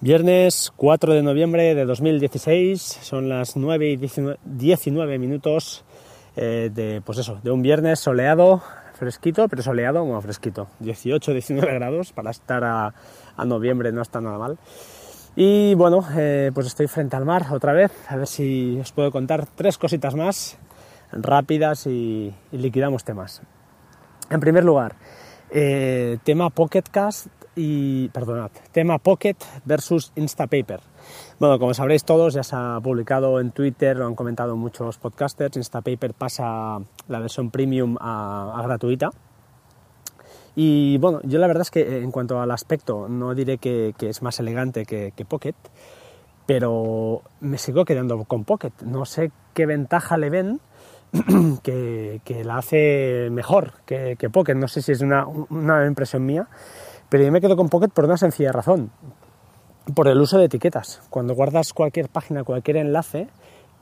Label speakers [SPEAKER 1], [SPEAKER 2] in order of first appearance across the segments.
[SPEAKER 1] Viernes 4 de noviembre de 2016, son las 9 y 19 minutos eh, de, pues eso, de un viernes soleado, fresquito, pero soleado, como fresquito, 18, 19 grados, para estar a, noviembre no está nada mal. Y bueno, eh, pues estoy frente al mar otra vez, a ver si os puedo contar tres cositas más rápidas y, liquidamos temas. En primer lugar, eh, tema Pocket Cast y, perdonad, tema Pocket versus Instapaper. Bueno, como sabréis todos, ya se ha publicado en Twitter, lo han comentado muchos podcasters, Instapaper pasa la versión premium a, gratuita. Y bueno, yo la verdad es que eh, en cuanto al aspecto, no diré que, es más elegante que, Pocket, pero me sigo quedando con Pocket. No sé qué ventaja le ven que, la hace mejor que, Pocket. No sé si es una, una impresión mía, pero yo me quedo con Pocket por una sencilla razón, por el uso de etiquetas. Cuando guardas cualquier página, cualquier enlace,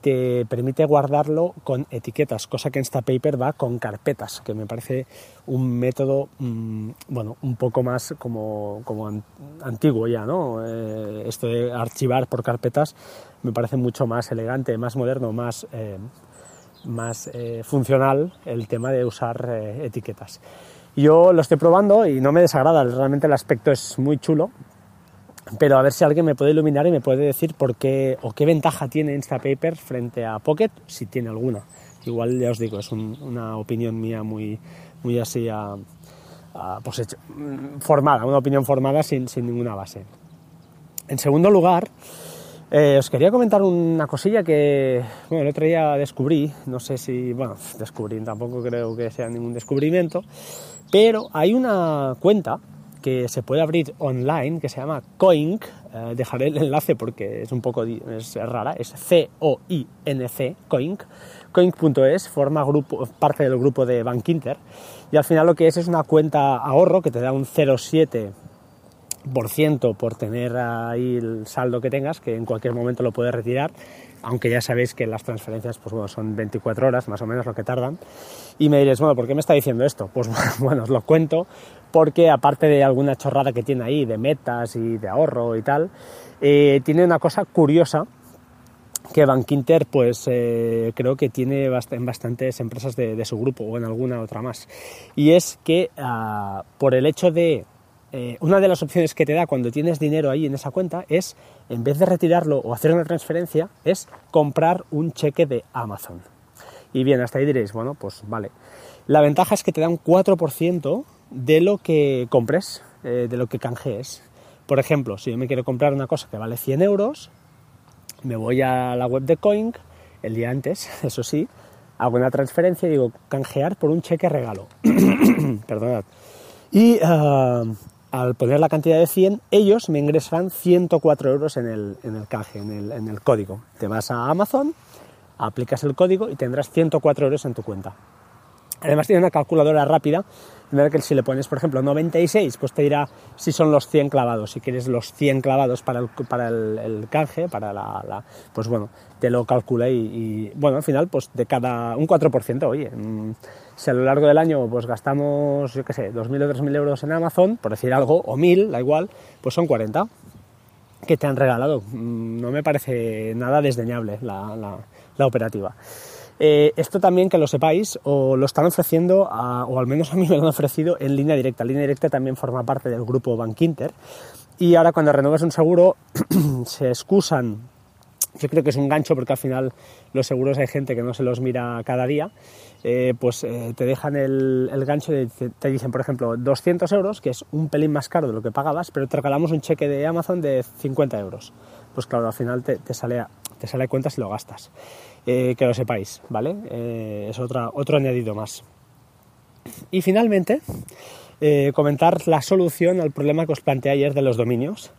[SPEAKER 1] te permite guardarlo con etiquetas, cosa que Instapaper va con carpetas, que me parece un método, mm, bueno, un poco más como, antiguo ya, ¿no? Eh, esto de archivar por carpetas me parece mucho más elegante, más moderno, más, eh, más eh, funcional el tema de usar etiquetas. Yo lo estoy probando y no me desagrada, realmente el aspecto es muy chulo, pero a ver si alguien me puede iluminar y me puede decir por qué o qué ventaja tiene Instapaper frente a Pocket, si tiene alguna. Igual ya os digo, es una opinión mía muy, muy así a, pues formada, una opinión formada sin, sin ninguna base. En segundo lugar, eh, os quería comentar una cosilla que bueno, el otro día descubrí, no sé si, bueno, descubrí, tampoco creo que sea ningún descubrimiento, pero hay una cuenta que se puede abrir online que se llama Coink. Eh, dejaré el enlace porque es un poco es rara. Es C-O-I-N-C, Coink. Coink.es forma grupo, parte del grupo de Bank Inter. Y al final lo que es es una cuenta ahorro que te da un 0,7% por tener ahí el saldo que tengas, que en cualquier momento lo puedes retirar aunque ya sabéis que las transferencias pues son 24 horas más o menos lo que tardan. Y me diréis, bueno, ¿por qué me está diciendo esto? Pues bueno, os lo cuento porque aparte de alguna chorrada que tiene ahí de metas y de ahorro y tal, eh, tiene una cosa curiosa que Bankinter pues eh, creo que tiene en bastantes empresas de, su grupo o en alguna otra más. Y es que ah, por el hecho de eh, una de las opciones que te da cuando tienes dinero ahí en esa cuenta es, en vez de retirarlo o hacer una transferencia, es comprar un cheque de Amazon. Y bien, hasta ahí diréis, bueno, pues vale. La ventaja es que te da un 4% de lo que compres, eh, de lo que canjees. Por ejemplo, si yo me quiero comprar una cosa que vale 100 euros, me voy a la web de Coin el día antes, eso sí, hago una transferencia y digo canjear por un cheque regalo. Perdonad. Y ah, al poner la cantidad de 100, ellos me ingresarán 104 euros en el, en el canje, en el, en el código. Te vas a Amazon, aplicas el código y tendrás 104 euros en tu cuenta. Además tiene una calculadora rápida, en que si le pones, por ejemplo, 96, pues te dirá si son los 100 clavados. Si quieres los 100 clavados para el, para el, canje, para la, Pues bueno, te lo calcula y, bueno, al final, pues de cada... un 4%, oye, mm, si a lo largo del año pues gastamos, yo qué sé, 2.000 o 3.000 euros en Amazon, por decir algo, o 1.000, da igual, pues son 40 que te han regalado. Mm, no me parece nada desdeñable la, la operativa. Eh, esto también que lo sepáis, o lo están ofreciendo, o al menos a mí me lo han ofrecido en línea directa. Línea directa también forma parte del grupo Bankinter. Y ahora cuando renuevas un seguro, se excusan. Yo creo que es un gancho porque al final los seguros hay gente que no se los mira cada día. Eh, pues eh, te dejan el, gancho y te dicen, por ejemplo, 200 euros, que es un pelín más caro de lo que pagabas, pero te regalamos un cheque de Amazon de 50 euros. Pues claro, al final te, te sale, te sale a cuenta si lo gastas. Eh, que lo sepáis, ¿vale? Eh, es otra, otro añadido más. Y finalmente, eh, comentar la solución al problema que os planteé ayer de los dominios.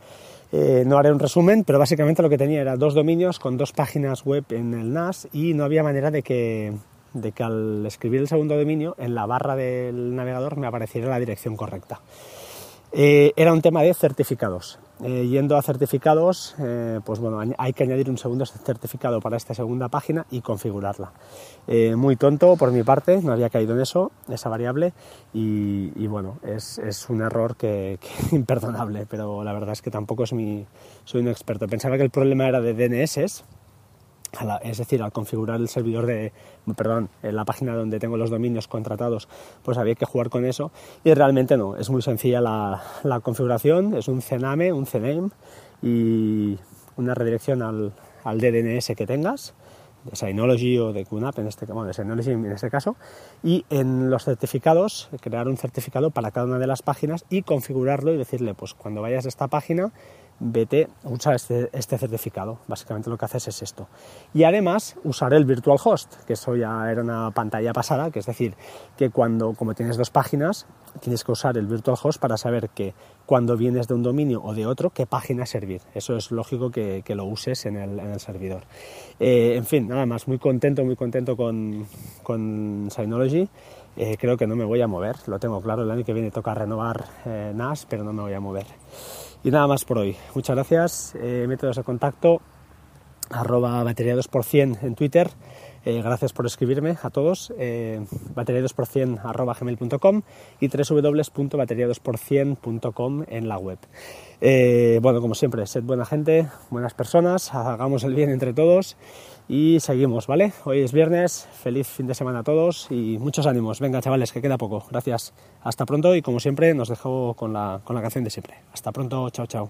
[SPEAKER 1] no haré un resumen, pero básicamente lo que tenía era dos dominios con dos páginas web en el NAS y no había manera de que, de que al escribir el segundo dominio en la barra del navegador me apareciera la dirección correcta. Eh, era un tema de certificados. Eh, yendo a certificados, eh, pues bueno, hay que añadir un segundo certificado para esta segunda página y configurarla. muy tonto por mi parte, no había caído en eso, esa variable, y, bueno, es, un error que, imperdonable, pero la verdad es que tampoco soy un experto. Pensaba que el problema era de DNS, es decir, al configurar el servidor de, perdón, la página donde tengo los dominios contratados, pues había que jugar con eso. Y realmente no, es muy sencilla la, configuración, es un CNAME, un CNAME y una redirección al, al DNS que tengas de Synology o de QNAP en este, de en este caso, y en los certificados, crear un certificado para cada una de las páginas y configurarlo y decirle, pues cuando vayas a esta página, vete, usa este, este, certificado. Básicamente lo que haces es esto. Y además usar el virtual host, que eso ya era una pantalla pasada, que es decir, que cuando, como tienes dos páginas, tienes que usar el virtual host para saber que cuando vienes de un dominio o de otro, qué página servir. Eso es lógico que, lo uses en el, servidor. Eh, en fin, nada más, muy contento, muy contento con, Synology. Eh, creo que no me voy a mover, lo tengo claro, el año que viene toca renovar eh, NAS, pero no me voy a mover. Y nada más por hoy. Muchas gracias. Eh, métodos de contacto arroba batería 2% en Twitter. Eh, gracias por escribirme a todos. Eh, batería 2% arroba gmail.com y www.batería2%.com en la web. Eh, bueno, como siempre, sed buena gente, buenas personas, hagamos el bien entre todos y seguimos, ¿vale? Hoy es viernes, feliz fin de semana a todos y muchos ánimos. Venga, chavales, que queda poco. Gracias. Hasta pronto y como siempre nos dejo con la, con la canción de siempre. Hasta pronto, chao, chao.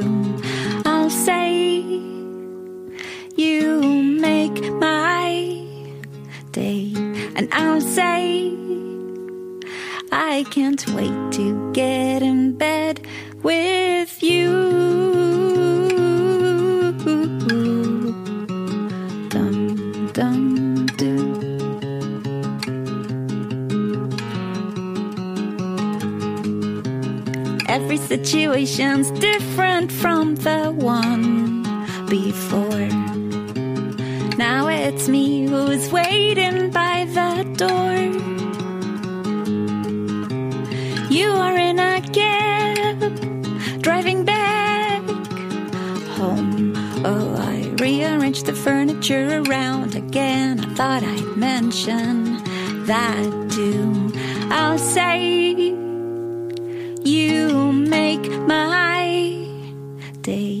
[SPEAKER 2] My day, and I'll say, I can't wait to get in bed with you. Every situation's different from the one before. It's me who's waiting by the door. You are in a cab, driving back home. Oh, I rearranged the furniture around again. I thought I'd mention that too. I'll say, You make my day,